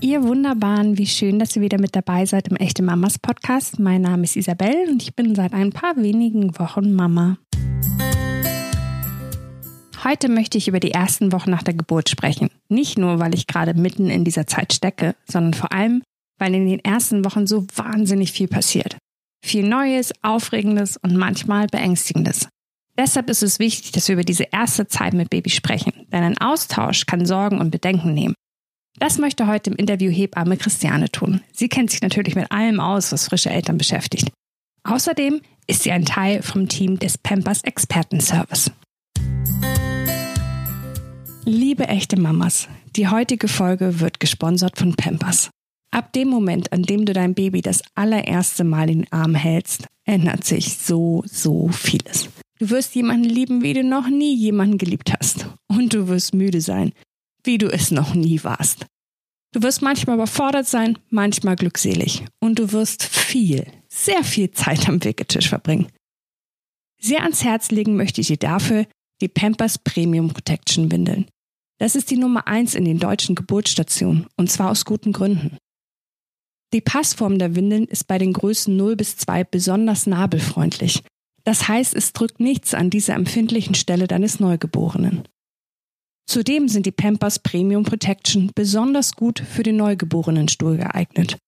Ihr Wunderbaren, wie schön, dass ihr wieder mit dabei seid im Echte Mamas Podcast. Mein Name ist Isabel und ich bin seit ein paar wenigen Wochen Mama. Heute möchte ich über die ersten Wochen nach der Geburt sprechen. Nicht nur, weil ich gerade mitten in dieser Zeit stecke, sondern vor allem, weil in den ersten Wochen so wahnsinnig viel passiert. Viel Neues, Aufregendes und manchmal Beängstigendes. Deshalb ist es wichtig, dass wir über diese erste Zeit mit Baby sprechen, denn ein Austausch kann Sorgen und Bedenken nehmen. Das möchte heute im Interview Hebamme Christiane tun. Sie kennt sich natürlich mit allem aus, was frische Eltern beschäftigt. Außerdem ist sie ein Teil vom Team des Pampers Expertenservice. Liebe echte Mamas, die heutige Folge wird gesponsert von Pampers. Ab dem Moment, an dem du dein Baby das allererste Mal in den Arm hältst, ändert sich so, so vieles. Du wirst jemanden lieben, wie du noch nie jemanden geliebt hast. Und du wirst müde sein, wie du es noch nie warst. Du wirst manchmal überfordert sein, manchmal glückselig. Und du wirst viel, sehr viel Zeit am Wegetisch verbringen. Sehr ans Herz legen möchte ich dir dafür die Pampers Premium Protection Windeln. Das ist die Nummer eins in den deutschen Geburtsstationen und zwar aus guten Gründen. Die Passform der Windeln ist bei den Größen 0 bis 2 besonders nabelfreundlich. Das heißt, es drückt nichts an dieser empfindlichen Stelle deines Neugeborenen. Zudem sind die Pampers Premium Protection besonders gut für den Neugeborenenstuhl geeignet.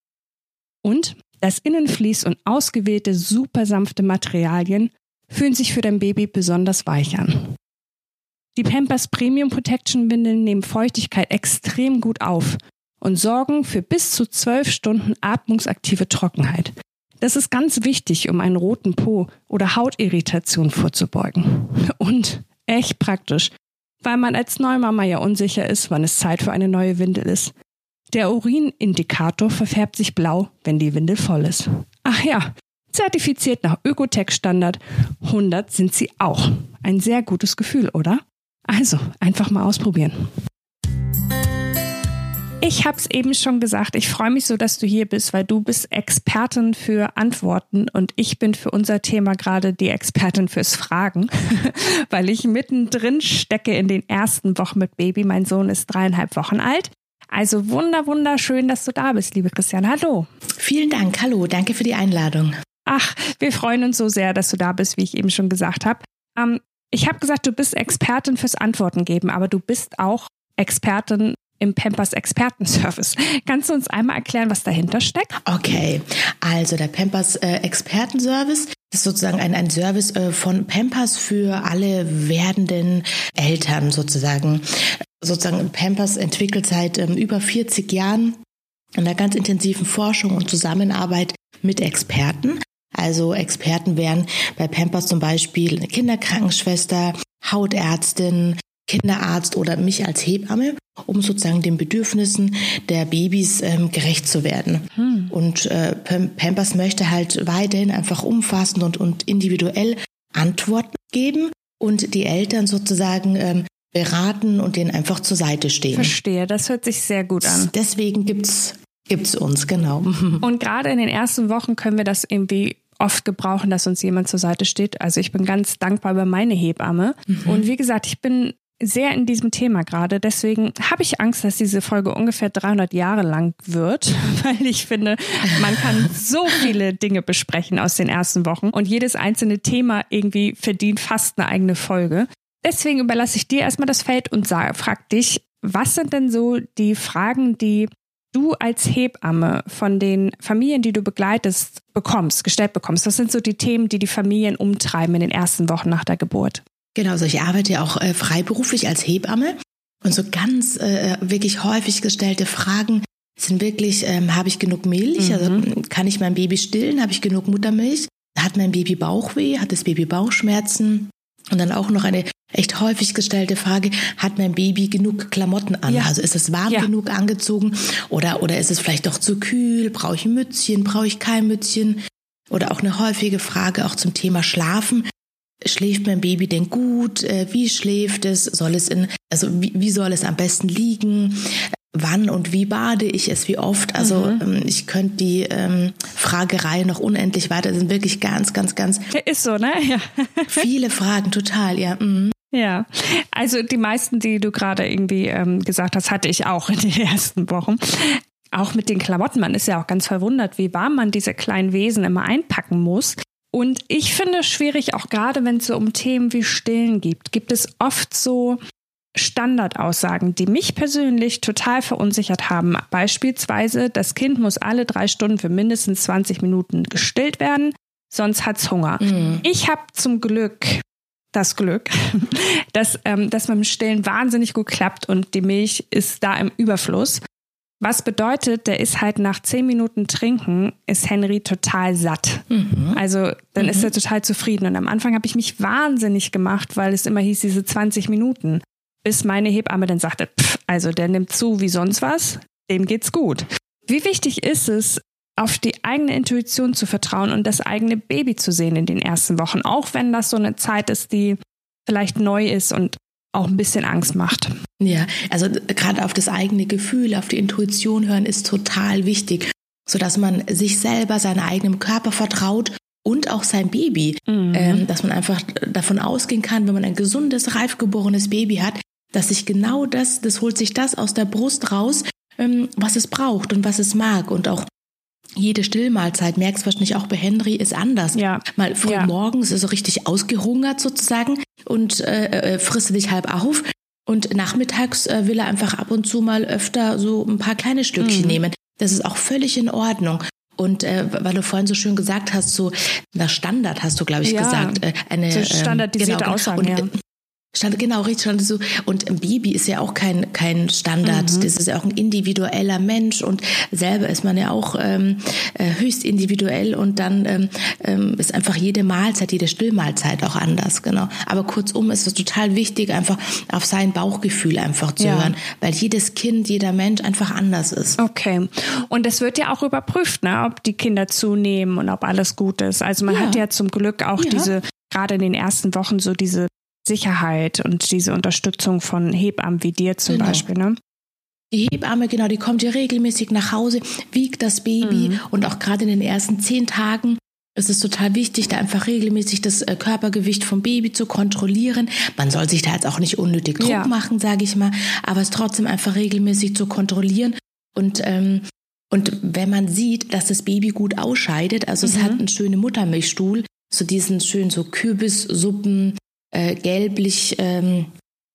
Und das Innenvlies und ausgewählte super sanfte Materialien fühlen sich für dein Baby besonders weich an. Die Pampers Premium Protection Windeln nehmen Feuchtigkeit extrem gut auf und sorgen für bis zu zwölf Stunden atmungsaktive Trockenheit. Das ist ganz wichtig, um einen roten Po oder Hautirritation vorzubeugen. Und echt praktisch, weil man als Neumama ja unsicher ist, wann es Zeit für eine neue Windel ist. Der Urinindikator verfärbt sich blau, wenn die Windel voll ist. Ach ja, zertifiziert nach Ökotech-Standard 100 sind sie auch. Ein sehr gutes Gefühl, oder? Also, einfach mal ausprobieren. Ich habe es eben schon gesagt, ich freue mich so, dass du hier bist, weil du bist Expertin für Antworten und ich bin für unser Thema gerade die Expertin fürs Fragen, weil ich mittendrin stecke in den ersten Wochen mit Baby. Mein Sohn ist dreieinhalb Wochen alt. Also wunder, wunderschön, dass du da bist, liebe Christian. Hallo. Vielen Dank. Hallo. Danke für die Einladung. Ach, wir freuen uns so sehr, dass du da bist, wie ich eben schon gesagt habe. Ähm, ich habe gesagt, du bist Expertin fürs Antworten geben, aber du bist auch Expertin im Pampers Expertenservice. Kannst du uns einmal erklären, was dahinter steckt? Okay, also der Pampers äh, Expertenservice ist sozusagen ein, ein Service äh, von Pampers für alle werdenden Eltern sozusagen. Sozusagen Pampers entwickelt seit ähm, über 40 Jahren in einer ganz intensiven Forschung und Zusammenarbeit mit Experten. Also Experten wären bei Pampers zum Beispiel eine Kinderkrankenschwester, Hautärztin, Kinderarzt oder mich als Hebamme, um sozusagen den Bedürfnissen der Babys ähm, gerecht zu werden. Hm. Und äh, Pampers möchte halt weiterhin einfach umfassend und, und individuell Antworten geben und die Eltern sozusagen ähm, beraten und denen einfach zur Seite stehen. Verstehe, das hört sich sehr gut an. Deswegen gibt's gibt's uns, genau. Und gerade in den ersten Wochen können wir das irgendwie oft gebrauchen, dass uns jemand zur Seite steht. Also ich bin ganz dankbar über meine Hebamme. Mhm. Und wie gesagt, ich bin sehr in diesem Thema gerade. Deswegen habe ich Angst, dass diese Folge ungefähr 300 Jahre lang wird, weil ich finde, man kann so viele Dinge besprechen aus den ersten Wochen und jedes einzelne Thema irgendwie verdient fast eine eigene Folge. Deswegen überlasse ich dir erstmal das Feld und sage, frag dich, was sind denn so die Fragen, die du als Hebamme von den Familien, die du begleitest, bekommst, gestellt bekommst? Was sind so die Themen, die die Familien umtreiben in den ersten Wochen nach der Geburt? Genau, also ich arbeite ja auch äh, freiberuflich als Hebamme und so ganz äh, wirklich häufig gestellte Fragen sind wirklich, ähm, habe ich genug Milch? Also, mhm. Also kann ich mein Baby stillen? Habe ich genug Muttermilch? Hat mein Baby Bauchweh? Hat das Baby Bauchschmerzen? Und dann auch noch eine echt häufig gestellte Frage, hat mein Baby genug Klamotten an? Ja. Also ist es warm ja. genug angezogen oder, oder ist es vielleicht doch zu kühl? Brauche ich ein Mützchen? Brauche ich kein Mützchen? Oder auch eine häufige Frage auch zum Thema Schlafen. Schläft mein Baby denn gut? Äh, wie schläft es? Soll es in, also wie, wie soll es am besten liegen? Wann und wie bade ich es? Wie oft? Also mhm. Ähm, ich könnte die ähm, Fragerei noch unendlich weiter. Das sind wirklich ganz, ganz, ganz. Ist so, ne? Ja. viele Fragen, total, ja. Mhm. Ja, also die meisten, die du gerade irgendwie ähm, gesagt hast, hatte ich auch in den ersten Wochen. auch mit den Klamotten. Man ist ja auch ganz verwundert, wie warm man diese kleinen Wesen immer einpacken muss. Und ich finde es schwierig, auch gerade wenn es so um Themen wie Stillen gibt, gibt es oft so Standardaussagen, die mich persönlich total verunsichert haben. Beispielsweise, das Kind muss alle drei Stunden für mindestens 20 Minuten gestillt werden, sonst hat es Hunger. Mhm. Ich habe zum Glück das Glück, dass, ähm, dass mit dem Stillen wahnsinnig gut klappt und die Milch ist da im Überfluss. Was bedeutet, der ist halt nach zehn Minuten Trinken, ist Henry total satt. Mhm. Also dann mhm. ist er total zufrieden. Und am Anfang habe ich mich wahnsinnig gemacht, weil es immer hieß, diese 20 Minuten. Bis meine Hebamme dann sagte, pff, also der nimmt zu wie sonst was, dem geht's gut. Wie wichtig ist es, auf die eigene Intuition zu vertrauen und das eigene Baby zu sehen in den ersten Wochen, auch wenn das so eine Zeit ist, die vielleicht neu ist und auch ein bisschen Angst macht. Ja, also gerade auf das eigene Gefühl, auf die Intuition hören ist total wichtig, sodass man sich selber, seinem eigenen Körper vertraut und auch sein Baby, mhm. ähm, dass man einfach davon ausgehen kann, wenn man ein gesundes, reif geborenes Baby hat, dass sich genau das, das holt sich das aus der Brust raus, ähm, was es braucht und was es mag und auch jede Stillmahlzeit, merkst du wahrscheinlich auch bei Henry, ist anders. Ja. Mal früh ja. morgens ist er richtig ausgehungert sozusagen und äh, äh, frisst dich halb auf. Und nachmittags äh, will er einfach ab und zu mal öfter so ein paar kleine Stückchen mhm. nehmen. Das ist auch völlig in Ordnung. Und äh, weil du vorhin so schön gesagt hast, so na Standard hast du, glaube ich, ja, gesagt. Äh, eine so standardisierte ähm, genau, Aussagen, und, ja. Stand, genau, richtig stand so. Und ein Baby ist ja auch kein, kein Standard. Mhm. Das ist ja auch ein individueller Mensch und selber ist man ja auch ähm, äh, höchst individuell und dann ähm, ähm, ist einfach jede Mahlzeit, jede Stillmahlzeit auch anders, genau. Aber kurzum ist es total wichtig, einfach auf sein Bauchgefühl einfach zu ja. hören, weil jedes Kind, jeder Mensch einfach anders ist. Okay. Und es wird ja auch überprüft, ne, ob die Kinder zunehmen und ob alles gut ist. Also man ja. hat ja zum Glück auch ja. diese gerade in den ersten Wochen so diese Sicherheit und diese Unterstützung von Hebammen wie dir zum genau. Beispiel, ne? Die Hebamme, genau, die kommt ja regelmäßig nach Hause, wiegt das Baby mhm. und auch gerade in den ersten zehn Tagen ist es total wichtig, da einfach regelmäßig das äh, Körpergewicht vom Baby zu kontrollieren. Man soll sich da jetzt auch nicht unnötig Druck ja. machen, sage ich mal, aber es trotzdem einfach regelmäßig zu kontrollieren. Und, ähm, und wenn man sieht, dass das Baby gut ausscheidet, also mhm. es hat einen schönen Muttermilchstuhl, so diesen schönen so Kürbissuppen, äh, gelblich ähm,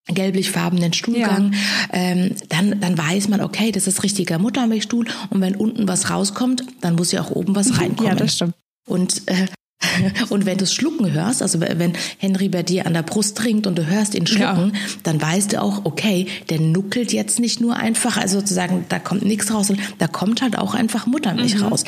gelblichfarbenen Stuhlgang, ja. ähm, dann, dann weiß man, okay, das ist richtiger Muttermilchstuhl und wenn unten was rauskommt, dann muss ja auch oben was reinkommen. Ja, das stimmt. Und äh, und wenn du es schlucken hörst, also wenn Henry bei dir an der Brust trinkt und du hörst ihn schlucken, ja. dann weißt du auch, okay, der nuckelt jetzt nicht nur einfach, also sozusagen, da kommt nichts raus, da kommt halt auch einfach Muttermilch mhm. raus.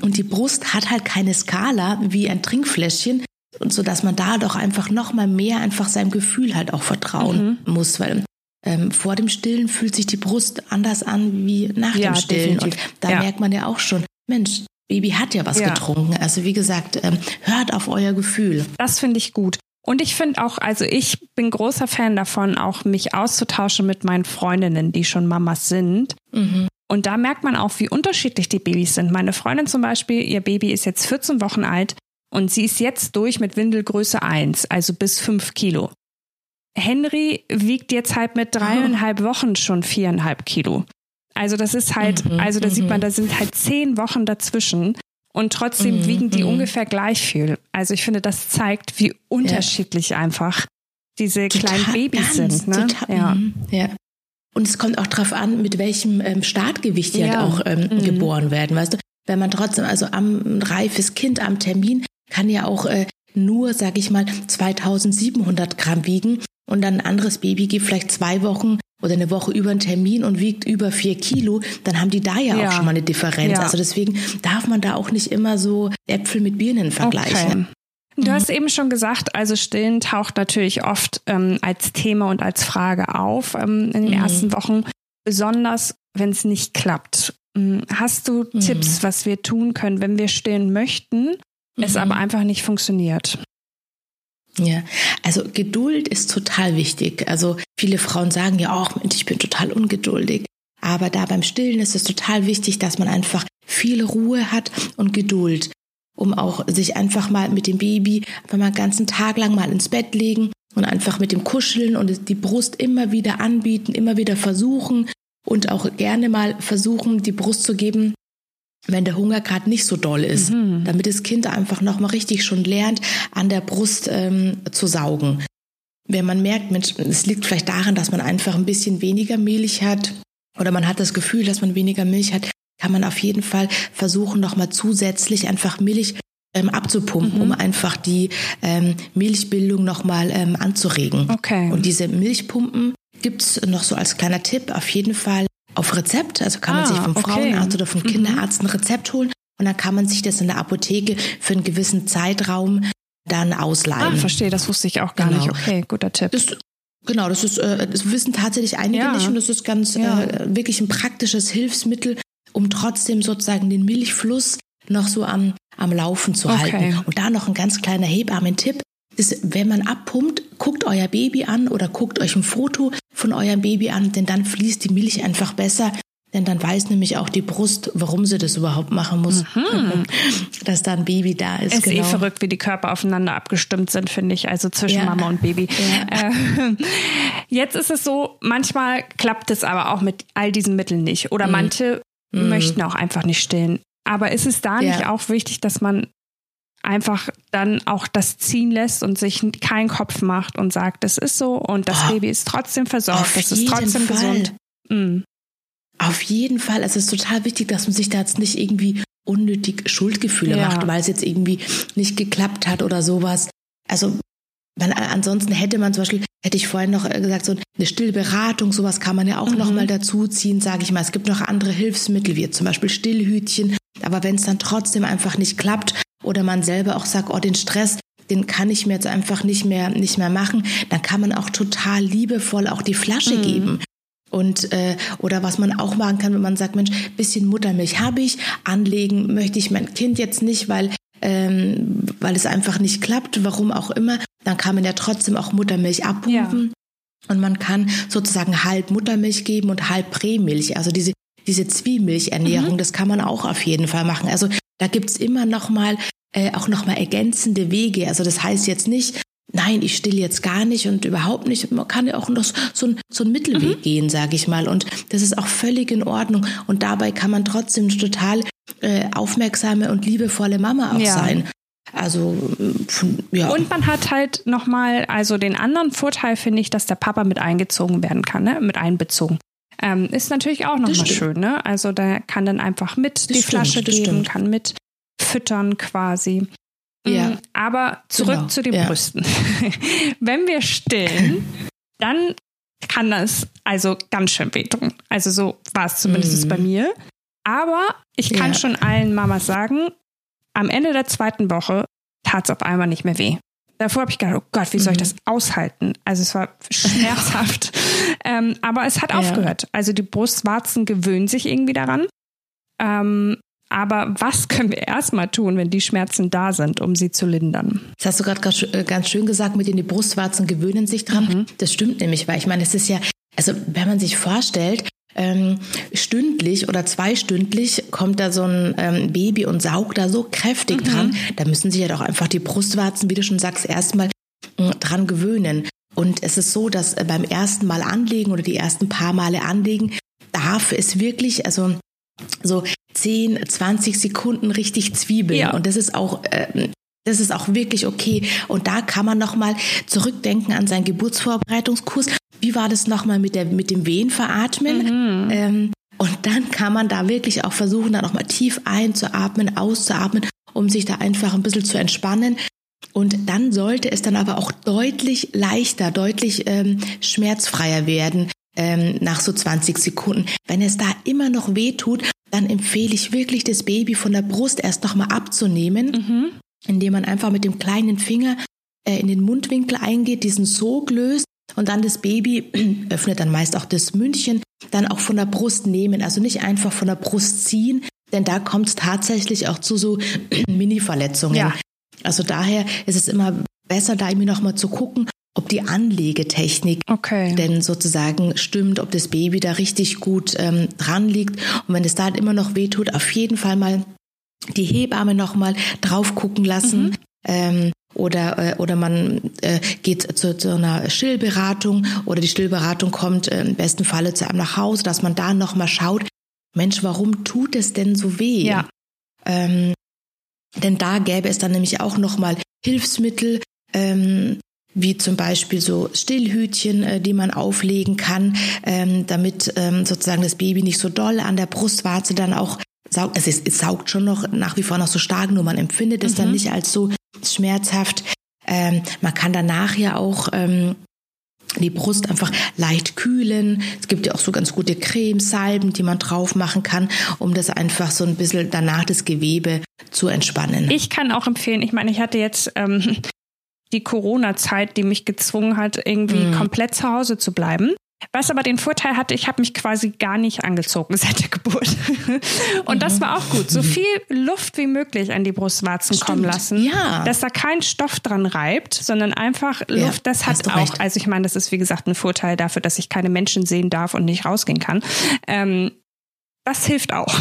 Und die Brust hat halt keine Skala wie ein Trinkfläschchen, und so dass man da doch einfach noch mal mehr einfach seinem Gefühl halt auch vertrauen mhm. muss, weil ähm, vor dem Stillen fühlt sich die Brust anders an wie nach ja, dem Stillen definitiv. und da ja. merkt man ja auch schon, Mensch, Baby hat ja was ja. getrunken. Also wie gesagt, ähm, hört auf euer Gefühl. Das finde ich gut. Und ich finde auch, also ich bin großer Fan davon, auch mich auszutauschen mit meinen Freundinnen, die schon Mamas sind. Mhm. Und da merkt man auch, wie unterschiedlich die Babys sind. Meine Freundin zum Beispiel, ihr Baby ist jetzt 14 Wochen alt und sie ist jetzt durch mit Windelgröße 1, also bis 5 Kilo. Henry wiegt jetzt halt mit dreieinhalb Wochen schon viereinhalb Kilo. Also das ist halt, mhm, also da sieht man, mhm. da sind halt zehn Wochen dazwischen und trotzdem mhm, wiegen die ungefähr gleich viel. Also ich finde, das zeigt, wie unterschiedlich ja. einfach diese total, kleinen Babys ganz, sind. Ne? Total, ja. ja. Und es kommt auch darauf an, mit welchem ähm, Startgewicht die halt ja. halt auch ähm, mhm. geboren werden, weißt du? Wenn man trotzdem, also am reifes Kind am Termin kann ja auch äh, nur, sag ich mal, 2700 Gramm wiegen und dann ein anderes Baby gibt vielleicht zwei Wochen oder eine Woche über einen Termin und wiegt über vier Kilo, dann haben die da ja, ja. auch schon mal eine Differenz. Ja. Also deswegen darf man da auch nicht immer so Äpfel mit Birnen vergleichen. Okay. Du hast eben schon gesagt, also Stillen taucht natürlich oft ähm, als Thema und als Frage auf ähm, in den mhm. ersten Wochen, besonders wenn es nicht klappt. Hm, hast du mhm. Tipps, was wir tun können, wenn wir stillen möchten es aber mhm. einfach nicht funktioniert. Ja, also Geduld ist total wichtig. Also viele Frauen sagen ja auch, ich bin total ungeduldig. Aber da beim Stillen ist es total wichtig, dass man einfach viel Ruhe hat und Geduld, um auch sich einfach mal mit dem Baby einfach mal einen ganzen Tag lang mal ins Bett legen und einfach mit dem Kuscheln und die Brust immer wieder anbieten, immer wieder versuchen und auch gerne mal versuchen, die Brust zu geben, wenn der Hunger gerade nicht so doll ist, mhm. damit das Kind einfach nochmal richtig schon lernt, an der Brust ähm, zu saugen. Wenn man merkt, Mensch, es liegt vielleicht daran, dass man einfach ein bisschen weniger Milch hat oder man hat das Gefühl, dass man weniger Milch hat, kann man auf jeden Fall versuchen, nochmal zusätzlich einfach Milch ähm, abzupumpen, mhm. um einfach die ähm, Milchbildung nochmal ähm, anzuregen. Okay. Und diese Milchpumpen gibt's noch so als kleiner Tipp auf jeden Fall auf Rezept. Also kann man sich vom okay. Frauenarzt oder vom mhm. Kinderarzt ein Rezept holen und dann kann man sich das in der Apotheke für einen gewissen Zeitraum dann ausleihen. Ah, verstehe, das wusste ich auch gar genau. nicht. Okay, guter Tipp. Das, genau, das ist, äh, das wissen tatsächlich einige ja. nicht und das ist ganz ja. äh, wirklich ein praktisches Hilfsmittel, um trotzdem sozusagen den Milchfluss noch so am, am Laufen zu okay. halten. Und da noch ein ganz kleiner Hebammen-Tipp ist, wenn man abpumpt, guckt euer Baby an oder guckt euch ein Foto von eurem Baby an, denn dann fließt die Milch einfach besser. Denn dann weiß nämlich auch die Brust, warum sie das überhaupt machen muss, mhm. dass da ein Baby da ist. Es ist eh genau. eh verrückt, wie die Körper aufeinander abgestimmt sind, finde ich, also zwischen ja. Mama und Baby. Ja. Äh, jetzt ist es so, manchmal klappt es aber auch mit all diesen Mitteln nicht. Oder mhm. manche mhm. möchten auch einfach nicht stillen. Aber ist es da ja. nicht auch wichtig, dass man einfach dann auch das ziehen lässt und sich keinen Kopf macht und sagt, das ist so und das oh, Baby ist trotzdem versorgt, das ist trotzdem Fall. gesund. Mhm. Auf jeden Fall. Es ist total wichtig, dass man sich da jetzt nicht irgendwie unnötig Schuldgefühle ja. macht, weil es jetzt irgendwie nicht geklappt hat oder sowas. Also man, ansonsten hätte man zum Beispiel, hätte ich vorhin noch äh, gesagt, so eine Stillberatung, sowas kann man ja auch mhm. noch mal dazu ziehen, sage ich mal. Es gibt noch andere Hilfsmittel, wie zum Beispiel Stillhütchen. Aber wenn es dann trotzdem einfach nicht klappt, oder man selber auch sagt, oh, den Stress, den kann ich mir jetzt einfach nicht mehr, nicht mehr machen, dann kann man auch total liebevoll auch die Flasche mhm. geben. Und äh, oder was man auch machen kann, wenn man sagt, Mensch, bisschen Muttermilch habe ich, anlegen möchte ich mein Kind jetzt nicht, weil ähm, weil es einfach nicht klappt, warum auch immer, dann kann man ja trotzdem auch Muttermilch abpumpen. Ja. Und man kann sozusagen halb Muttermilch geben und halb Prämilch. Also diese, diese Zwiemilchernährung, mhm. das kann man auch auf jeden Fall machen. Also da gibt's immer noch mal äh, auch noch mal ergänzende Wege. Also das heißt jetzt nicht, nein, ich still jetzt gar nicht und überhaupt nicht. Man kann ja auch noch so ein, so ein Mittelweg mhm. gehen, sage ich mal. Und das ist auch völlig in Ordnung. Und dabei kann man trotzdem total äh, aufmerksame und liebevolle Mama auch ja. sein. Also ja. Und man hat halt nochmal, also den anderen Vorteil finde ich, dass der Papa mit eingezogen werden kann, ne? mit einbezogen. Ähm, ist natürlich auch nochmal schön, ne? Also da kann dann einfach mit das die stimmt, Flasche geben, stimmt. kann mit füttern quasi. Ja. Mm, aber zurück genau. zu den ja. Brüsten. Wenn wir stillen, dann kann das also ganz schön wehtun. Also so war es zumindest mhm. bei mir. Aber ich kann ja. schon allen Mamas sagen, am Ende der zweiten Woche tat es auf einmal nicht mehr weh. Davor habe ich gedacht, oh Gott, wie soll ich mhm. das aushalten? Also es war schmerzhaft. Ähm, aber es hat ja. aufgehört. Also die Brustwarzen gewöhnen sich irgendwie daran. Ähm, aber was können wir erstmal tun, wenn die Schmerzen da sind, um sie zu lindern? Das hast du gerade äh, ganz schön gesagt, mit denen die Brustwarzen gewöhnen sich dran. Mhm. Das stimmt nämlich, weil ich meine, es ist ja, also wenn man sich vorstellt, ähm, stündlich oder zweistündlich kommt da so ein ähm, Baby und saugt da so kräftig mhm. dran. Da müssen sich ja doch einfach die Brustwarzen, wie du schon sagst, erstmal äh, dran gewöhnen. Und es ist so, dass äh, beim ersten Mal anlegen oder die ersten paar Male anlegen, darf es wirklich, also so 10, 20 Sekunden richtig zwiebeln. Ja. Und das ist auch, äh, das ist auch wirklich okay. Und da kann man nochmal zurückdenken an seinen Geburtsvorbereitungskurs. Wie war das nochmal mit, der, mit dem Wehenveratmen? Mhm. Ähm, und dann kann man da wirklich auch versuchen, da nochmal tief einzuatmen, auszuatmen, um sich da einfach ein bisschen zu entspannen. Und dann sollte es dann aber auch deutlich leichter, deutlich ähm, schmerzfreier werden ähm, nach so 20 Sekunden. Wenn es da immer noch weh tut, dann empfehle ich wirklich, das Baby von der Brust erst nochmal abzunehmen, mhm. indem man einfach mit dem kleinen Finger äh, in den Mundwinkel eingeht, diesen Sog löst und dann das Baby öffnet dann meist auch das Mündchen, dann auch von der Brust nehmen, also nicht einfach von der Brust ziehen, denn da kommt es tatsächlich auch zu so Mini-Verletzungen. Ja. Also daher ist es immer besser, da irgendwie nochmal zu gucken, ob die Anlegetechnik okay. denn sozusagen stimmt, ob das Baby da richtig gut ähm, dran liegt. Und wenn es da immer noch wehtut, auf jeden Fall mal die Hebamme nochmal drauf gucken lassen. Mhm. Ähm, oder, äh, oder man äh, geht zu, zu einer Stillberatung oder die Stillberatung kommt äh, im besten Falle zu einem nach Hause, dass man da nochmal schaut, Mensch, warum tut es denn so weh? Ja. Ähm, denn da gäbe es dann nämlich auch nochmal Hilfsmittel, ähm, wie zum Beispiel so Stillhütchen, äh, die man auflegen kann, ähm, damit ähm, sozusagen das Baby nicht so doll an der Brustwarze dann auch saugt. Also es, es saugt schon noch nach wie vor noch so stark, nur man empfindet es mhm. dann nicht als so schmerzhaft. Ähm, man kann danach ja auch ähm, die Brust einfach leicht kühlen. Es gibt ja auch so ganz gute Cremes, Salben, die man drauf machen kann, um das einfach so ein bisschen danach das Gewebe zu entspannen. Ich kann auch empfehlen, ich meine, ich hatte jetzt ähm, die Corona-Zeit, die mich gezwungen hat, irgendwie mm. komplett zu Hause zu bleiben. Was aber den Vorteil hatte, ich habe mich quasi gar nicht angezogen seit der Geburt. Und mhm. das war auch gut. So viel Luft wie möglich an die Brustwarzen Stimmt. kommen lassen, ja. dass da kein Stoff dran reibt, sondern einfach Luft. Ja, das hat auch, recht. also ich meine, das ist wie gesagt ein Vorteil dafür, dass ich keine Menschen sehen darf und nicht rausgehen kann. Ähm, das hilft auch.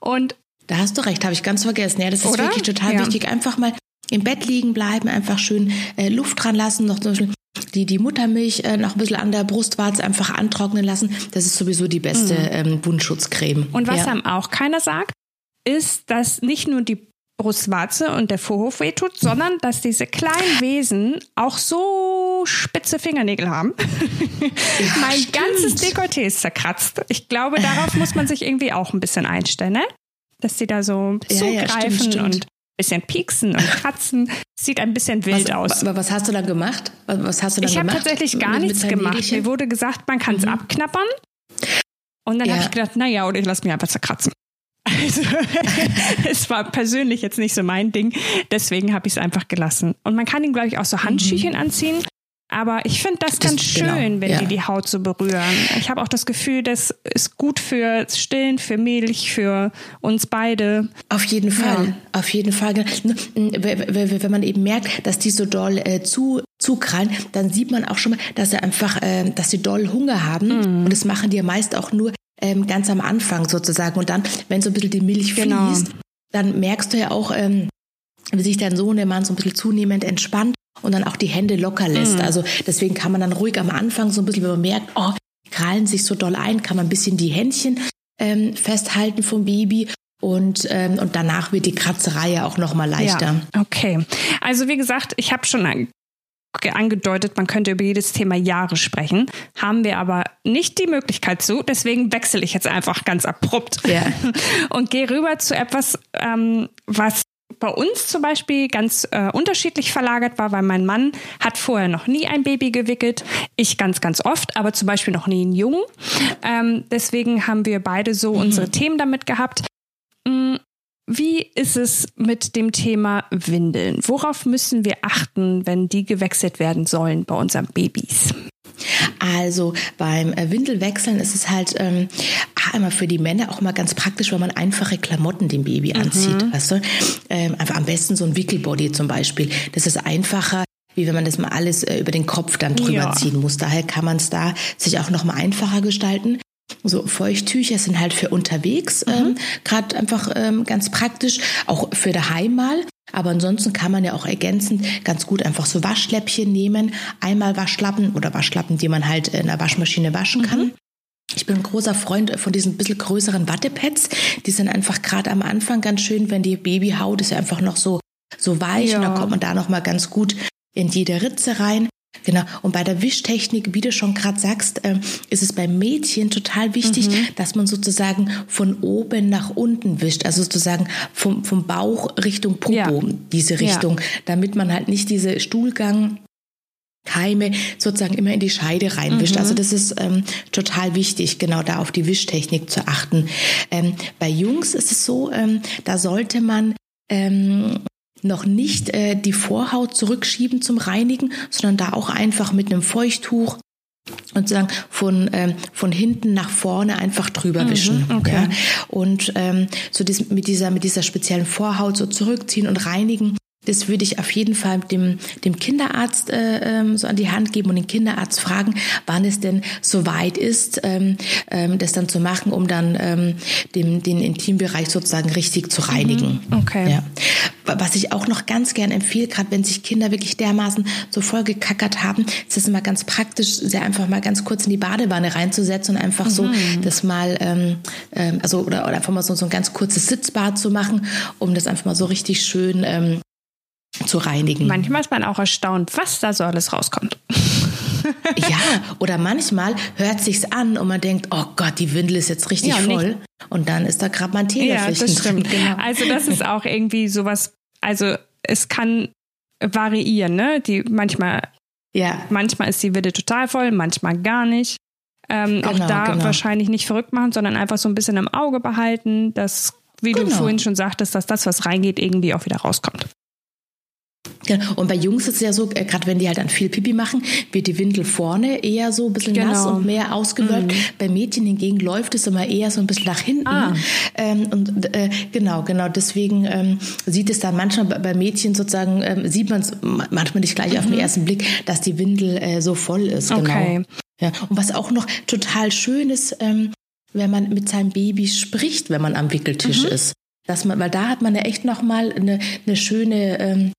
Und da hast du recht, habe ich ganz vergessen. Ja, das ist Oder? wirklich total ja. wichtig. Einfach mal im Bett liegen bleiben, einfach schön äh, Luft dran lassen, noch zum Beispiel die, die Muttermilch äh, noch ein bisschen an der Brustwarze einfach antrocknen lassen. Das ist sowieso die beste mhm. ähm, Wundschutzcreme. Und was ja. einem auch keiner sagt, ist, dass nicht nur die Brustwarze und der Vorhof wehtut, sondern dass diese kleinen Wesen auch so spitze Fingernägel haben. Ja, mein stimmt. ganzes Dekolleté ist zerkratzt. Ich glaube, darauf muss man sich irgendwie auch ein bisschen einstellen, ne? dass sie da so ja, zugreifen ja, stimmt, stimmt. und bisschen pieksen und kratzen. Sieht ein bisschen wild was, aus. Aber was hast du dann gemacht? Was hast du dann ich habe tatsächlich gar mit, nichts mit gemacht. Mädchen? Mir wurde gesagt, man kann es mhm. abknappern. Und dann ja. habe ich gedacht, naja, oder ich lasse mich einfach zerkratzen. Also, es war persönlich jetzt nicht so mein Ding. Deswegen habe ich es einfach gelassen. Und man kann ihm, glaube ich, auch so Handschüchen mhm. anziehen. Aber ich finde das, das ganz schön, genau, wenn ja. die die Haut so berühren. Ich habe auch das Gefühl, das ist gut für Stillen, für Milch, für uns beide. Auf jeden Fall, ja. auf jeden Fall. Wenn man eben merkt, dass die so doll äh, zu zukrallen, dann sieht man auch schon mal, dass sie einfach, äh, dass sie doll Hunger haben. Mhm. Und das machen die ja meist auch nur ähm, ganz am Anfang sozusagen. Und dann, wenn so ein bisschen die Milch genau. fließt, dann merkst du ja auch, ähm, wie sich dein Sohn, der Mann so ein bisschen zunehmend entspannt und dann auch die Hände locker lässt. Mhm. Also deswegen kann man dann ruhig am Anfang so ein bisschen, wenn man merkt, oh, krallen sich so doll ein, kann man ein bisschen die Händchen ähm, festhalten vom Baby und, ähm, und danach wird die Kratzerei ja auch noch mal leichter. Ja, okay. Also wie gesagt, ich habe schon angedeutet, man könnte über jedes Thema Jahre sprechen, haben wir aber nicht die Möglichkeit zu. Deswegen wechsle ich jetzt einfach ganz abrupt ja. und gehe rüber zu etwas, ähm, was bei uns zum Beispiel ganz äh, unterschiedlich verlagert war, weil mein Mann hat vorher noch nie ein Baby gewickelt, ich ganz, ganz oft, aber zum Beispiel noch nie einen Jungen. Ähm, deswegen haben wir beide so mhm. unsere Themen damit gehabt. Mm, wie ist es mit dem Thema Windeln? Worauf müssen wir achten, wenn die gewechselt werden sollen bei unseren Babys? Also beim äh, Windelwechseln ist es halt ähm, einmal für die Männer auch mal ganz praktisch, wenn man einfache Klamotten dem Baby anzieht. Mhm. Weißt du? Ähm, einfach am besten so ein Wickelbody zum Beispiel. Das ist einfacher, wie wenn man das mal alles äh, über den Kopf dann drüber ja. ziehen muss. Daher kann man es da sich auch noch mal einfacher gestalten. So Feuchttücher sind halt für unterwegs, mhm. ähm, gerade einfach ähm, ganz praktisch, auch für daheim mal. Aber ansonsten kann man ja auch ergänzend ganz gut einfach so Waschläppchen nehmen, einmal Waschlappen oder Waschlappen, die man halt in der Waschmaschine waschen kann. Mhm. Ich bin ein großer Freund von diesen bisschen größeren Wattepads. Die sind einfach gerade am Anfang ganz schön, wenn die Babyhaut ist ja einfach noch so so weich ja. und dann kommt man da noch mal ganz gut in jede Ritze rein. Genau. Und bei der Wischtechnik, wie du schon gerade sagst, äh, ist es beim Mädchen total wichtig, mhm. dass man sozusagen von oben nach unten wischt, also sozusagen vom, vom Bauch Richtung Popo, ja. diese Richtung, ja. damit man halt nicht diese Stuhlgang Keime sozusagen immer in die Scheide reinwischt. Mhm. Also das ist ähm, total wichtig, genau da auf die Wischtechnik zu achten. Ähm, bei Jungs ist es so, ähm, da sollte man ähm, noch nicht äh, die Vorhaut zurückschieben zum Reinigen, sondern da auch einfach mit einem Feuchttuch und sozusagen von ähm, von hinten nach vorne einfach drüber mhm, wischen mhm, okay. ja? und ähm, so dies, mit dieser mit dieser speziellen Vorhaut so zurückziehen und reinigen das würde ich auf jeden Fall dem, dem Kinderarzt äh, ähm, so an die Hand geben und den Kinderarzt fragen, wann es denn soweit ist, ähm, ähm, das dann zu machen, um dann ähm, dem, den Intimbereich sozusagen richtig zu reinigen. Mhm. Okay. Ja. Was ich auch noch ganz gern empfehle, gerade wenn sich Kinder wirklich dermaßen so voll gekackert haben, ist es immer ganz praktisch, sie einfach mal ganz kurz in die Badewanne reinzusetzen und einfach mhm. so das mal, ähm, ähm, also oder, oder einfach mal so, so ein ganz kurzes Sitzbad zu machen, um das einfach mal so richtig schön ähm, zu reinigen. Manchmal ist man auch erstaunt, was da so alles rauskommt. ja, oder manchmal hört sich's an und man denkt, oh Gott, die Windel ist jetzt richtig ja, voll. Nicht. Und dann ist da gerade mal ein Teelöffelchen ja, das stimmt, drin. Genau. Also das ist auch irgendwie sowas, also es kann variieren, ne? Die manchmal, ja. manchmal ist die Winde total voll, manchmal gar nicht. Ähm, genau, auch da genau. wahrscheinlich nicht verrückt machen, sondern einfach so ein bisschen im Auge behalten, dass, wie genau. du vorhin schon sagtest, dass das, was reingeht, irgendwie auch wieder rauskommt. Genau. Und bei Jungs ist es ja so, äh, gerade wenn die halt dann viel Pipi machen, wird die Windel vorne eher so ein bisschen genau. nass und mehr ausgewölbt. Mhm. Bei Mädchen hingegen läuft es immer eher so ein bisschen nach hinten. Ah. Ähm, und äh, genau, genau. Deswegen ähm, sieht es dann manchmal bei Mädchen sozusagen, ähm, sieht man es manchmal nicht gleich mhm. auf den mhm. ersten Blick, dass die Windel äh, so voll ist. Genau. Okay. Ja. Und was auch noch total schön ist, ähm, wenn man mit seinem Baby spricht, wenn man am Wickeltisch mhm. ist. Dass man, weil da hat man ja echt nochmal eine, eine schöne ähm,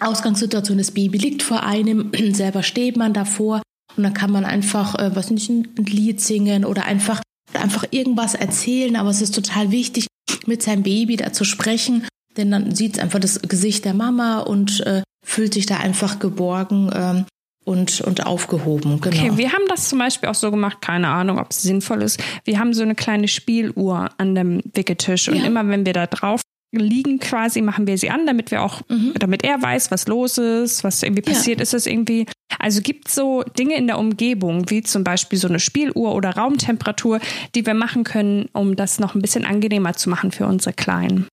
Ausgangssituation, das Baby liegt vor einem, selber steht man davor und dann kann man einfach, äh, was nicht, ein Lied singen oder einfach, einfach irgendwas erzählen, aber es ist total wichtig, mit seinem Baby da zu sprechen, denn dann sieht es einfach das Gesicht der Mama und äh, fühlt sich da einfach geborgen ähm, und, und aufgehoben. Genau. Okay, wir haben das zum Beispiel auch so gemacht, keine Ahnung, ob es sinnvoll ist. Wir haben so eine kleine Spieluhr an dem Wickeltisch und ja. immer wenn wir da drauf liegen quasi, machen wir sie an, damit wir auch, mhm. damit er weiß, was los ist, was irgendwie passiert, ja. ist es irgendwie. Also gibt es so Dinge in der Umgebung, wie zum Beispiel so eine Spieluhr oder Raumtemperatur, die wir machen können, um das noch ein bisschen angenehmer zu machen für unsere Kleinen.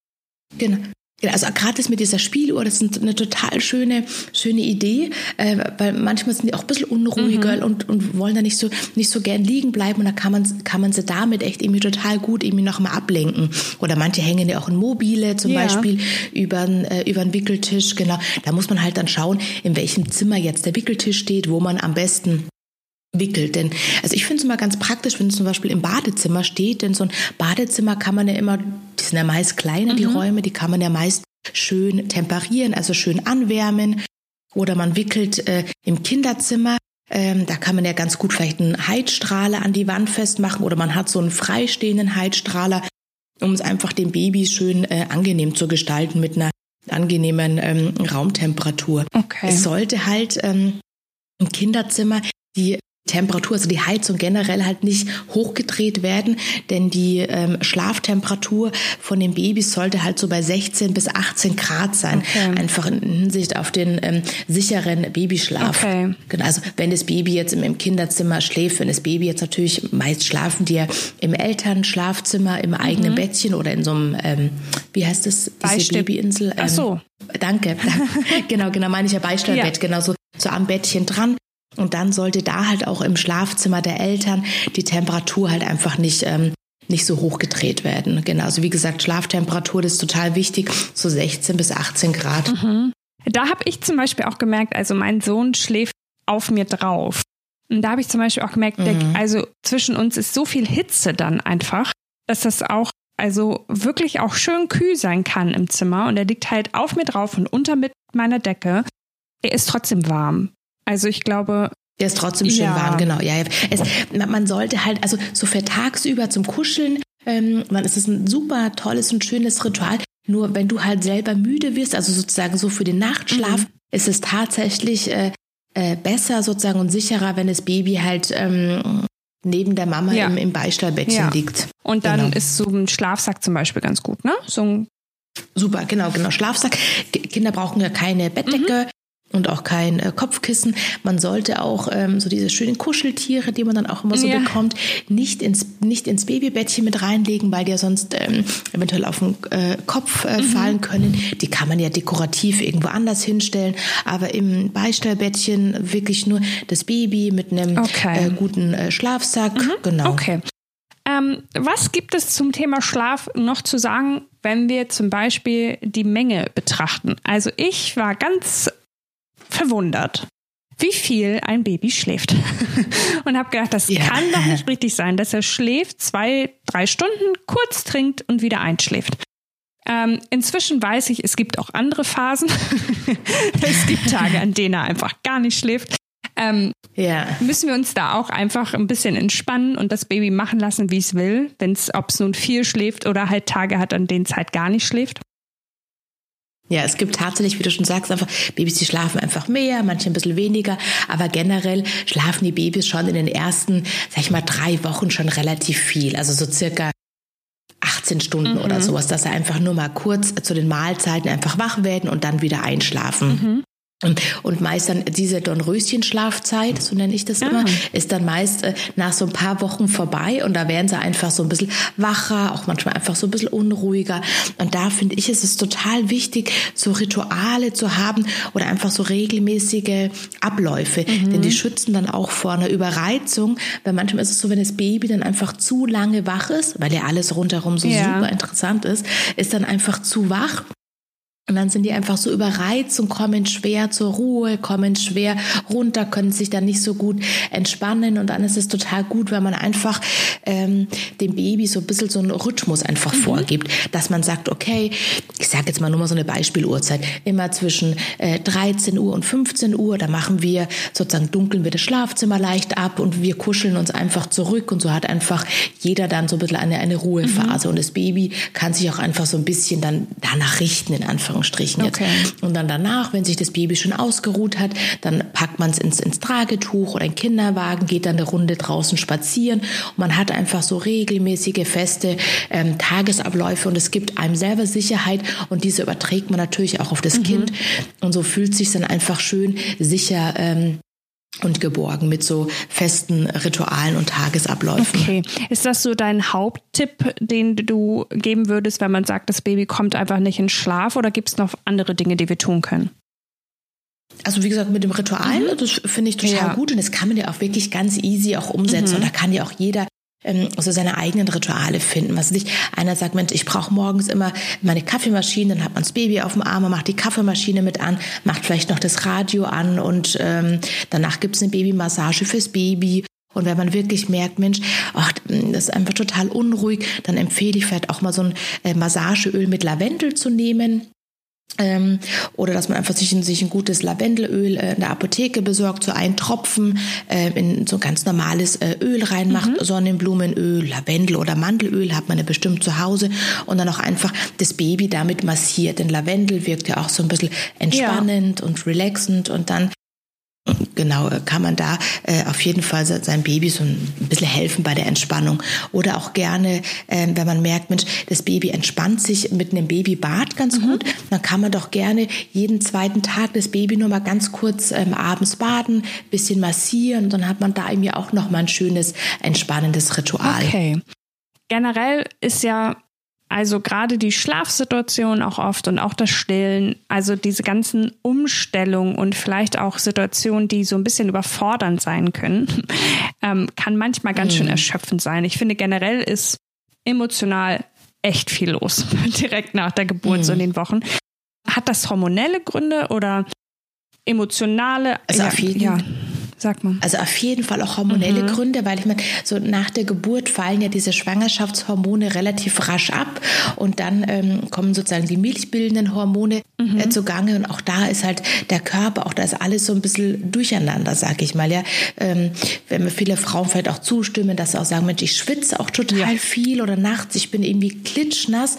Genau. Ja, also gerade das mit dieser Spieluhr, das ist eine total schöne, schöne Idee, äh, weil manchmal sind die auch ein bisschen unruhiger mhm. und, und wollen da nicht so, nicht so gern liegen bleiben und da kann man, kann man sie damit echt irgendwie total gut irgendwie noch mal ablenken. Oder manche hängen ja auch in Mobile zum ja. Beispiel über äh, über einen Wickeltisch, genau. Da muss man halt dann schauen, in welchem Zimmer jetzt der Wickeltisch steht, wo man am besten wickelt. Denn also ich finde es immer ganz praktisch, wenn es zum Beispiel im Badezimmer steht, denn so ein Badezimmer kann man ja immer, die sind ja meist kleiner, mhm. die Räume, die kann man ja meist schön temperieren, also schön anwärmen. Oder man wickelt äh, im Kinderzimmer. Ähm, da kann man ja ganz gut vielleicht einen Heizstrahler an die Wand festmachen oder man hat so einen freistehenden Heizstrahler, um es einfach dem Baby schön äh, angenehm zu gestalten mit einer angenehmen ähm, Raumtemperatur. Okay. Es sollte halt ähm, im Kinderzimmer die Temperatur, also die Heizung generell halt nicht hochgedreht werden, denn die ähm, Schlaftemperatur von den Babys sollte halt so bei 16 bis 18 Grad sein, okay. einfach in Hinsicht auf den ähm, sicheren Babyschlaf. Okay. Genau, also wenn das Baby jetzt im, im, Kinderzimmer schläft, wenn das Baby jetzt natürlich meist schlafen die ja im Elternschlafzimmer, im eigenen mhm. Bettchen oder in so einem, ähm, wie heißt das, diese Babyinsel? Ach so. Ähm, danke, danke. genau, genau, meine ich ja Beistellbett, ja. genau so, so am Bettchen dran. Und dann sollte da halt auch im Schlafzimmer der Eltern die Temperatur halt einfach nicht ähm, nicht so hoch gedreht werden. Genau, also wie gesagt, Schlaftemperatur das ist total wichtig, so 16 bis 18 Grad. Mhm. Da habe ich zum Beispiel auch gemerkt, also mein Sohn schläft auf mir drauf. Und da habe ich zum Beispiel auch gemerkt, mhm. der, also zwischen uns ist so viel Hitze dann einfach, dass das auch also wirklich auch schön kühl sein kann im Zimmer. Und er liegt halt auf mir drauf und unter mit meiner Decke. Er ist trotzdem warm. Also ich glaube, der ist trotzdem schön ja. warm, genau. Ja, es, man sollte halt, also so für tagsüber zum Kuscheln, ähm, man ist es ein super tolles und schönes Ritual. Nur wenn du halt selber müde wirst, also sozusagen so für den Nachtschlaf, mhm. ist es tatsächlich äh, äh, besser sozusagen und sicherer, wenn das Baby halt ähm, neben der Mama ja. im, im Beistellbettchen ja. liegt. Und dann genau. ist so ein Schlafsack zum Beispiel ganz gut, ne? So ein Super, genau, genau. Schlafsack. Kinder brauchen ja keine Bettdecke. Mhm und auch kein äh, Kopfkissen. Man sollte auch ähm, so diese schönen Kuscheltiere, die man dann auch immer so ja. bekommt, nicht ins, nicht ins Babybettchen mit reinlegen, weil die ja sonst ähm, eventuell auf den äh, Kopf äh, mhm. fallen können. Die kann man ja dekorativ irgendwo anders hinstellen, aber im Beistellbettchen wirklich nur das Baby mit einem okay. äh, guten äh, Schlafsack. Mhm. Genau. Okay. Ähm, was gibt es zum Thema Schlaf noch zu sagen, wenn wir zum Beispiel die Menge betrachten? Also ich war ganz verwundert, wie viel ein Baby schläft. und habe gedacht, das ja. kann doch nicht richtig sein, dass er schläft, zwei, drei Stunden, kurz trinkt und wieder einschläft. Ähm, inzwischen weiß ich, es gibt auch andere Phasen. es gibt Tage, an denen er einfach gar nicht schläft. Ähm, ja. Müssen wir uns da auch einfach ein bisschen entspannen und das Baby machen lassen, wie es will, ob es nun viel schläft oder halt Tage hat, an denen es halt gar nicht schläft? Ja, es gibt tatsächlich, wie du schon sagst, einfach Babys, die schlafen einfach mehr, manche ein bisschen weniger, aber generell schlafen die Babys schon in den ersten, sag ich mal, drei Wochen schon relativ viel, also so circa 18 Stunden mhm. oder sowas, dass sie einfach nur mal kurz zu den Mahlzeiten einfach wach werden und dann wieder einschlafen. Mhm. Und meist dann diese Dornröschenschlafzeit, so nenne ich das immer, ah. ist dann meist äh, nach so ein paar Wochen vorbei und da werden sie einfach so ein bisschen wacher, auch manchmal einfach so ein bisschen unruhiger. Und da finde ich, ist es total wichtig, so Rituale zu haben oder einfach so regelmäßige Abläufe, mhm. denn die schützen dann auch vor einer Überreizung, weil manchmal ist es so, wenn das Baby dann einfach zu lange wach ist, weil ja alles rundherum so ja. super interessant ist, ist dann einfach zu wach und dann sind die einfach so überreizt und kommen schwer zur Ruhe, kommen schwer runter, können sich dann nicht so gut entspannen. Und dann ist es total gut, wenn man einfach ähm, dem Baby so ein bisschen so einen Rhythmus einfach mhm. vorgibt, dass man sagt, okay, ich sage jetzt mal nur mal so eine Beispieluhrzeit, immer zwischen äh, 13 Uhr und 15 Uhr, da machen wir sozusagen dunkeln wir das Schlafzimmer leicht ab und wir kuscheln uns einfach zurück und so hat einfach jeder dann so ein bisschen eine, eine Ruhephase. Mhm. Und das Baby kann sich auch einfach so ein bisschen dann danach richten, in Anführungszeichen. Anführungsstrichen jetzt. Okay. Und dann danach, wenn sich das Baby schon ausgeruht hat, dann packt man es ins, ins Tragetuch oder ein Kinderwagen, geht dann eine Runde draußen spazieren und man hat einfach so regelmäßige, feste ähm, Tagesabläufe und es gibt einem selber Sicherheit und diese überträgt man natürlich auch auf das mhm. Kind und so fühlt sich dann einfach schön sicher ähm, und geborgen mit so festen Ritualen und Tagesabläufen. Okay. Ist das so dein Haupttipp, den du geben würdest, wenn man sagt, das Baby kommt einfach nicht in Schlaf oder gibt es noch andere Dinge, die wir tun können? Also wie gesagt, mit dem Ritual, mhm. das finde ich total ja. gut und das kann man ja auch wirklich ganz easy auch umsetzen mhm. und da kann ja auch jeder ähm, so seine eigenen Rituale finden. Was nicht, einer sagt, Mensch, ich brauche morgens immer meine Kaffeemaschine, dann hat man das Baby auf dem Arm, man macht die Kaffeemaschine mit an, macht vielleicht noch das Radio an und ähm, danach gibt's eine Babymassage fürs Baby. Und wenn man wirklich merkt, Mensch, ach, das ist einfach total unruhig, dann empfehle ich vielleicht auch mal so ein äh, Massageöl mit Lavendel zu nehmen. Ähm, oder dass man einfach sich, sich ein gutes Lavendelöl äh, in der Apotheke besorgt, so ein Tropfen äh, in so ein ganz normales äh, Öl reinmacht, mhm. Sonnenblumenöl, Lavendel oder Mandelöl hat man ja bestimmt zu Hause und dann auch einfach das Baby damit massiert. Denn Lavendel wirkt ja auch so ein bisschen entspannend ja. und relaxend und dann Genau, kann man da äh, auf jeden Fall seinem Baby so ein bisschen helfen bei der Entspannung. Oder auch gerne, äh, wenn man merkt, Mensch, das Baby entspannt sich mit einem Babybad ganz mhm. gut, dann kann man doch gerne jeden zweiten Tag das Baby nur mal ganz kurz ähm, abends baden, bisschen massieren. Dann hat man da eben ja auch noch mal ein schönes, entspannendes Ritual. Okay. Generell ist ja also gerade die Schlafsituation auch oft und auch das Stillen, also diese ganzen Umstellungen und vielleicht auch Situationen, die so ein bisschen überfordernd sein können, ähm, kann manchmal ganz mhm. schön erschöpfend sein. Ich finde generell ist emotional echt viel los, direkt nach der Geburt, mhm. so in den Wochen. Hat das hormonelle Gründe oder emotionale? Also ja, auf jeden ja. Sag mal. Also auf jeden Fall auch hormonelle mhm. Gründe, weil ich meine, so nach der Geburt fallen ja diese Schwangerschaftshormone relativ rasch ab und dann ähm, kommen sozusagen die milchbildenden Hormone mhm. äh, zugange und auch da ist halt der Körper, auch da ist alles so ein bisschen durcheinander, sag ich mal. Ja, ähm, wenn mir viele Frauen vielleicht auch zustimmen, dass sie auch sagen, Mensch, ich schwitze auch total ja. viel oder nachts, ich bin irgendwie klitschnass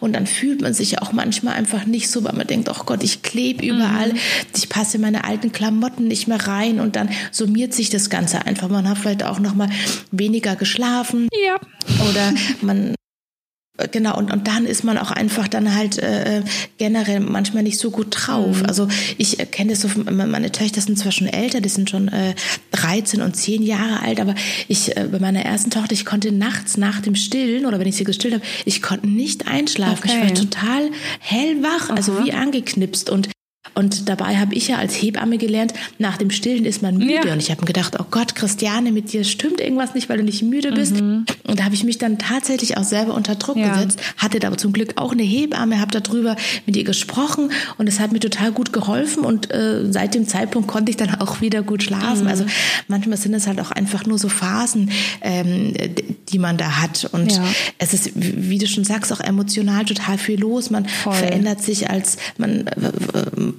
und dann fühlt man sich auch manchmal einfach nicht so, weil man denkt, oh Gott, ich klebe überall, mhm. ich passe in meine alten Klamotten nicht mehr rein und dann summiert sich das Ganze einfach. Man hat vielleicht auch noch mal weniger geschlafen. Ja. Oder man Genau, und, und dann ist man auch einfach dann halt äh, generell manchmal nicht so gut drauf. Mhm. Also ich kenne das so, meine Töchter sind zwar schon älter, die sind schon äh, 13 und 10 Jahre alt, aber ich äh, bei meiner ersten Tochter, ich konnte nachts nach dem Stillen oder wenn ich sie gestillt habe, ich konnte nicht einschlafen. Okay. Ich war total hellwach, also wie angeknipst und Und dabei habe ich ja als Hebamme gelernt, nach dem Stillen ist man müde. Ja. Und ich habe mir gedacht, oh Gott, Christiane, mit dir stimmt irgendwas nicht, weil du nicht müde bist. Mhm. Und da habe ich mich dann tatsächlich auch selber unter Druck ja. gesetzt, hatte aber zum Glück auch eine Hebamme, habe darüber mit ihr gesprochen und es hat mir total gut geholfen. Und äh, seit dem Zeitpunkt konnte ich dann auch wieder gut schlafen. Mhm. Also manchmal sind es halt auch einfach nur so Phasen, ähm, die man da hat. Und ja. es ist, wie du schon sagst, auch emotional total viel los. Man Voll. verändert sich als man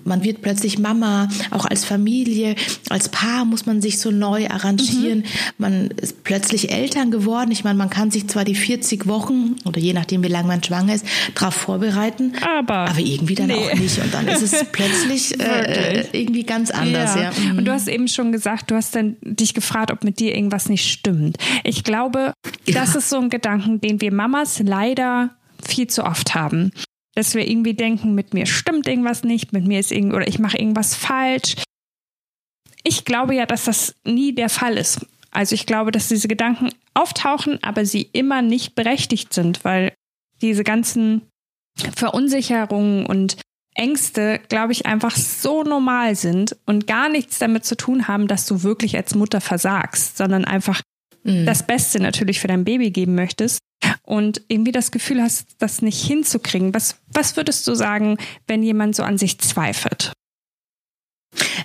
man wird plötzlich Mama, auch als Familie, als Paar muss man sich so neu arrangieren. Mhm. Man ist plötzlich Eltern geworden. Ich meine, man kann sich zwar die 40 Wochen oder je nachdem, wie lange man schwanger ist, darauf vorbereiten, aber, aber irgendwie dann nee. auch nicht. Und dann ist es plötzlich äh, irgendwie ganz anders. Ja. ja. Mhm. Und du hast eben schon gesagt, du hast dann dich gefragt, ob mit dir irgendwas nicht stimmt. Ich glaube, ja. das ist so ein Gedanken, den wir Mamas leider viel zu oft haben dass wir irgendwie denken, mit mir stimmt irgendwas nicht, mit mir ist irgend oder ich mache irgendwas falsch. Ich glaube ja, dass das nie der Fall ist. Also ich glaube, dass diese Gedanken auftauchen, aber sie immer nicht berechtigt sind, weil diese ganzen Verunsicherungen und Ängste, glaube ich, einfach so normal sind und gar nichts damit zu tun haben, dass du wirklich als Mutter versagst, sondern einfach mhm. das Beste natürlich für dein Baby geben möchtest und irgendwie das Gefühl hast, das nicht hinzukriegen. Was, was würdest du sagen, wenn jemand so an sich zweifelt?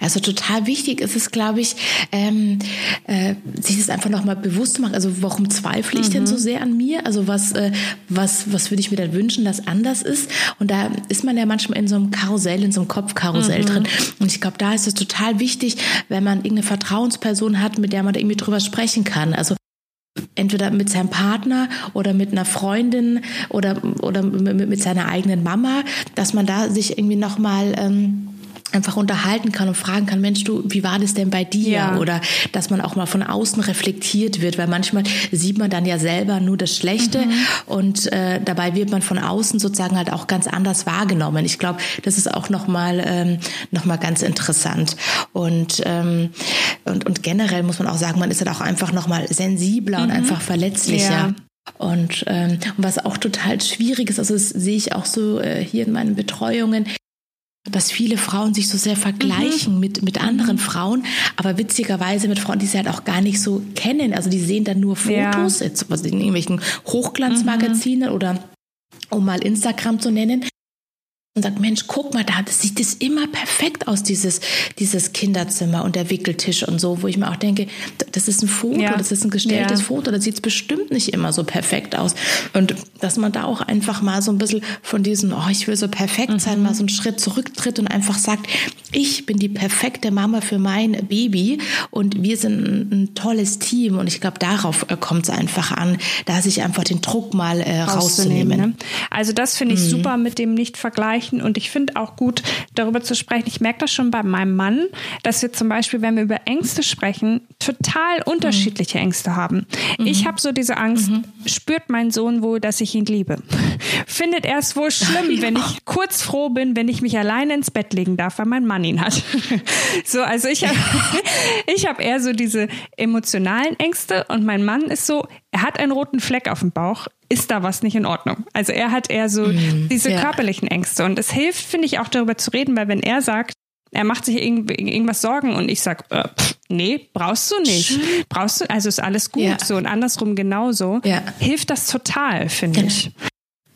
Also total wichtig ist es, glaube ich, ähm, äh, sich das einfach nochmal bewusst zu machen. Also warum zweifle ich mhm. denn so sehr an mir? Also was, äh, was, was würde ich mir dann wünschen, dass anders ist? Und da ist man ja manchmal in so einem Karussell, in so einem Kopfkarussell mhm. drin. Und ich glaube, da ist es total wichtig, wenn man irgendeine Vertrauensperson hat, mit der man da irgendwie drüber sprechen kann. Also entweder mit seinem Partner oder mit einer Freundin oder, oder mit, mit seiner eigenen Mama, dass man da sich irgendwie nochmal ähm, einfach unterhalten kann und fragen kann, Mensch, du, wie war das denn bei dir? Ja. Oder dass man auch mal von außen reflektiert wird, weil manchmal sieht man dann ja selber nur das Schlechte mhm. und äh, dabei wird man von außen sozusagen halt auch ganz anders wahrgenommen. Ich glaube, das ist auch nochmal ähm, noch ganz interessant. Und, ähm, und, und generell muss man auch sagen, man ist halt auch einfach nochmal sensibler mhm. und einfach verletzlicher. Ja. Und ähm, was auch total schwierig ist, also das sehe ich auch so äh, hier in meinen Betreuungen, dass viele Frauen sich so sehr vergleichen mhm. mit, mit anderen mhm. Frauen, aber witzigerweise mit Frauen, die sie halt auch gar nicht so kennen. Also die sehen dann nur Fotos, ja. jetzt, was in irgendwelchen Hochglanzmagazinen mhm. oder um mal Instagram zu nennen und sagt, Mensch, guck mal da, das sieht das immer perfekt aus, dieses, dieses Kinderzimmer und der Wickeltisch und so, wo ich mir auch denke, das ist ein Foto, ja. das ist ein gestelltes ja. Foto, da sieht es bestimmt nicht immer so perfekt aus. Und dass man da auch einfach mal so ein bisschen von diesem, oh, ich will so perfekt mhm. sein, mal so einen Schritt zurücktritt und einfach sagt, ich bin die perfekte Mama für mein Baby und wir sind ein, ein tolles Team und ich glaube, darauf äh, kommt es einfach an, da sich einfach den Druck mal äh, rauszunehmen. Ne? Also das finde ich mhm. super mit dem Nicht-Vergleich sprechen und ich finde auch gut, darüber zu sprechen. Ich merke das schon bei meinem Mann, dass wir zum Beispiel, wenn wir über Ängste sprechen, total unterschiedliche mhm. Ängste haben. Mhm. Ich habe so diese Angst, mhm. spürt mein Sohn wohl, dass ich ihn liebe? Findet er es wohl schlimm, ja. wenn ich kurz froh bin, wenn ich mich alleine ins Bett legen darf, weil mein Mann ihn hat? so, also ich habe ich hab eher so diese emotionalen Ängste und mein Mann ist so, er hat einen roten Fleck auf dem Bauch, ist da was nicht in Ordnung? Also er hat eher so mm, diese ja. körperlichen Ängste und es hilft, finde ich, auch darüber zu reden, weil wenn er sagt, er macht sich irgend, irgendwas Sorgen und ich sag, äh, pff, nee, brauchst du nicht. Brauchst du, also ist alles gut ja. so und andersrum genauso. Ja. Hilft das total, finde ich.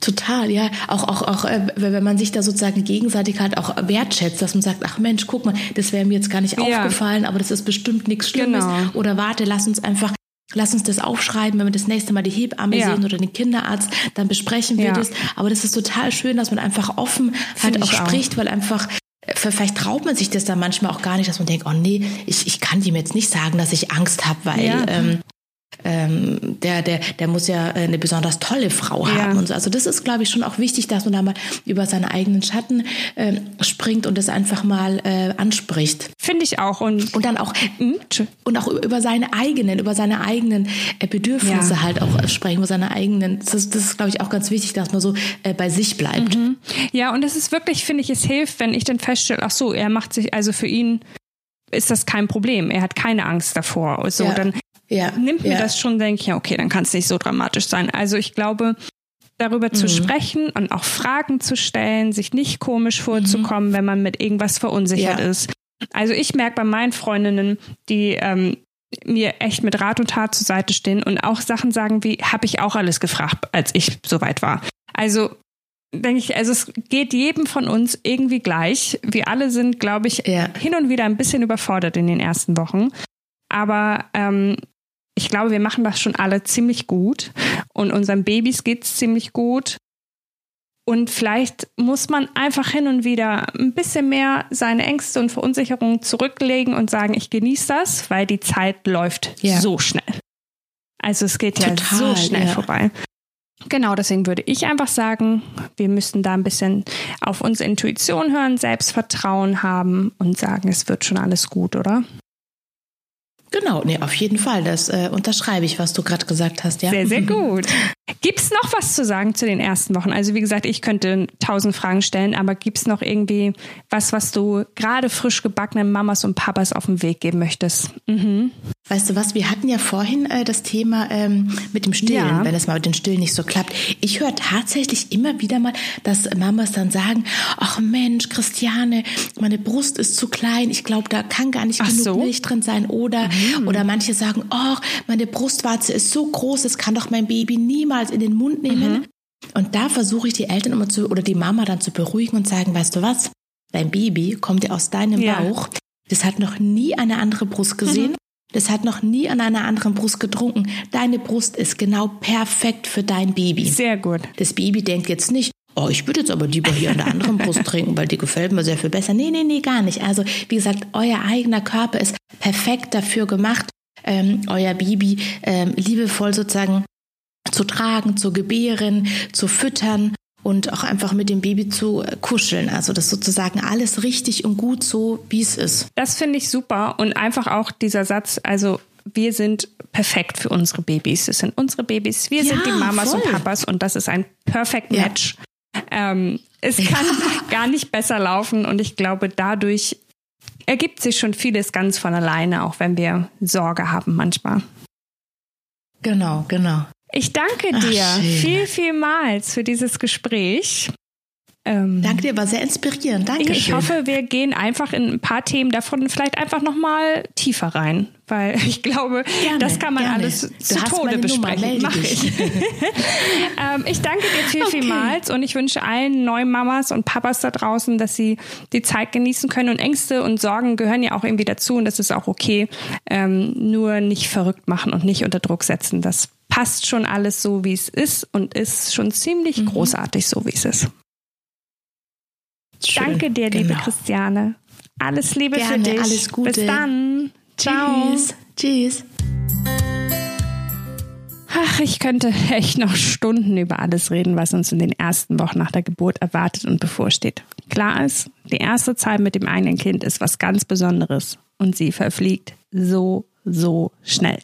Total, ja. Auch, auch, auch, äh, wenn man sich da sozusagen gegenseitig halt auch wertschätzt, dass man sagt, ach Mensch, guck mal, das wäre mir jetzt gar nicht ja. aufgefallen, aber das ist bestimmt nichts Schlimmes. Genau. Oder warte, lass uns einfach Lass uns das aufschreiben, wenn wir das nächste Mal die Hebamme ja. sehen oder den Kinderarzt, dann besprechen wir ja. das. Aber das ist total schön, dass man einfach offen halt auch spricht, auch. weil einfach äh, vielleicht traut man sich das dann manchmal auch gar nicht, dass man denkt, oh nee, ich, ich kann ihm jetzt nicht sagen, dass ich Angst habe, weil ja. ähm, ähm, der, der, der muss ja eine besonders tolle Frau ja. haben und so. Also das ist, glaube ich, schon auch wichtig, dass man da mal über seine eigenen Schatten äh, springt und das einfach mal äh, anspricht. Finde ich auch. Und, und dann auch hm? und auch über seine eigenen, über seine eigenen äh, Bedürfnisse ja. halt auch sprechen, über seine eigenen. Das, das ist, glaube ich, auch ganz wichtig, dass man so äh, bei sich bleibt. Mhm. Ja, und es ist wirklich, finde ich, es hilft, wenn ich dann feststelle, ach so, er macht sich, also für ihn ist das kein Problem. Er hat keine Angst davor. So, ja. dann ja, nimmt mir ja. das schon, denke ich, ja, okay, dann kann es nicht so dramatisch sein. Also ich glaube, darüber zu sprechen und auch Fragen zu stellen, sich nicht komisch vorzukommen, mhm. wenn man mit irgendwas verunsichert ja. ist. Also ich merke bei meinen Freundinnen, die ähm, mir echt mit Rat und Tat zur Seite stehen und auch Sachen sagen wie, habe ich auch alles gefragt, als ich soweit war. Also denke ich, also es geht jedem von uns irgendwie gleich. Wir alle sind, glaube ich, ja. hin und wieder ein bisschen überfordert in den ersten Wochen. Aber ähm, ich glaube, wir machen das schon alle ziemlich gut und unseren Babys geht es ziemlich gut. Und vielleicht muss man einfach hin und wieder ein bisschen mehr seine Ängste und Verunsicherungen zurücklegen und sagen, ich genieße das, weil die Zeit läuft ja. so schnell. Also es geht Total, ja so schnell ja. vorbei. Genau, deswegen würde ich einfach sagen, wir müssen da ein bisschen auf unsere Intuition hören, Selbstvertrauen haben und sagen, es wird schon alles gut, oder? Genau, nee, auf jeden Fall. Das äh, unterschreibe ich, was du gerade gesagt hast, ja. Sehr, sehr gut. Gibt es noch was zu sagen zu den ersten Wochen? Also wie gesagt, ich könnte tausend Fragen stellen, aber gibt es noch irgendwie was, was du gerade frisch gebackenen Mamas und Papas auf den Weg geben möchtest? Mhm. Weißt du was, wir hatten ja vorhin äh, das Thema ähm, mit dem Stillen, ja. wenn es mal mit dem Stillen nicht so klappt. Ich höre tatsächlich immer wieder mal, dass Mamas dann sagen, ach Mensch, Christiane, meine Brust ist zu klein, ich glaube, da kann gar nicht ach genug so? Milch drin sein. Oder, mhm. oder manche sagen, ach, meine Brustwarze ist so groß, das kann doch mein Baby niemals in den Mund nehmen. Mhm. Und da versuche ich die Eltern immer zu, oder die Mama dann zu beruhigen und sagen, weißt du was, dein Baby kommt ja aus deinem ja. Bauch. Das hat noch nie eine andere Brust gesehen. Mhm. Das hat noch nie an einer anderen Brust getrunken. Deine Brust ist genau perfekt für dein Baby. Sehr gut. Das Baby denkt jetzt nicht, oh, ich würde jetzt aber lieber hier an der anderen Brust trinken, weil die gefällt mir sehr viel besser. Nee, nee, nee, gar nicht. Also, wie gesagt, euer eigener Körper ist perfekt dafür gemacht, ähm, euer Baby ähm, liebevoll sozusagen zu tragen, zu gebären, zu füttern und auch einfach mit dem Baby zu äh, kuscheln. Also das sozusagen alles richtig und gut so, wie es ist. Das finde ich super und einfach auch dieser Satz, also wir sind perfekt für unsere Babys. Das sind unsere Babys. Wir ja, sind die Mamas voll. und Papas und das ist ein perfect match. Ja. Ähm, es kann ja. gar nicht besser laufen und ich glaube, dadurch ergibt sich schon vieles ganz von alleine, auch wenn wir Sorge haben manchmal. Genau, genau. Ich danke dir Ach, viel, vielmals für dieses Gespräch. Ähm, Danke dir, war sehr inspirierend. Danke. Ich, ich hoffe, wir gehen einfach in ein paar Themen davon vielleicht einfach nochmal tiefer rein, weil ich glaube, gerne, das kann man gerne. alles du zu Tode besprechen. Mache ich. ähm, ich danke dir viel, okay. vielmals und ich wünsche allen neuen Mamas und Papas da draußen, dass sie die Zeit genießen können und Ängste und Sorgen gehören ja auch irgendwie dazu und das ist auch okay. Ähm, nur nicht verrückt machen und nicht unter Druck setzen. Das passt schon alles so, wie es ist und ist schon ziemlich mhm. großartig so, wie es ist. Schön, Danke dir, genau. liebe Christiane. Alles Liebe Gerne, für dich. Alles Gute. Bis dann. Ciao. Tschüss. Tschüss. Ach, ich könnte echt noch Stunden über alles reden, was uns in den ersten Wochen nach der Geburt erwartet und bevorsteht. Klar ist, die erste Zeit mit dem eigenen Kind ist was ganz Besonderes und sie verfliegt so, so schnell.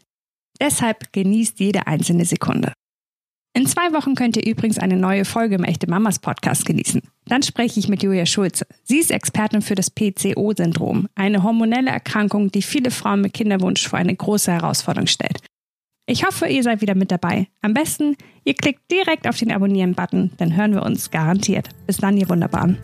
Deshalb genießt jede einzelne Sekunde. In zwei Wochen könnt ihr übrigens eine neue Folge im Echte Mamas Podcast genießen. Dann spreche ich mit Julia Schulze. Sie ist Expertin für das PCO-Syndrom, eine hormonelle Erkrankung, die viele Frauen mit Kinderwunsch vor eine große Herausforderung stellt. Ich hoffe, ihr seid wieder mit dabei. Am besten, ihr klickt direkt auf den Abonnieren-Button, dann hören wir uns garantiert. Bis dann, ihr Wunderbaren.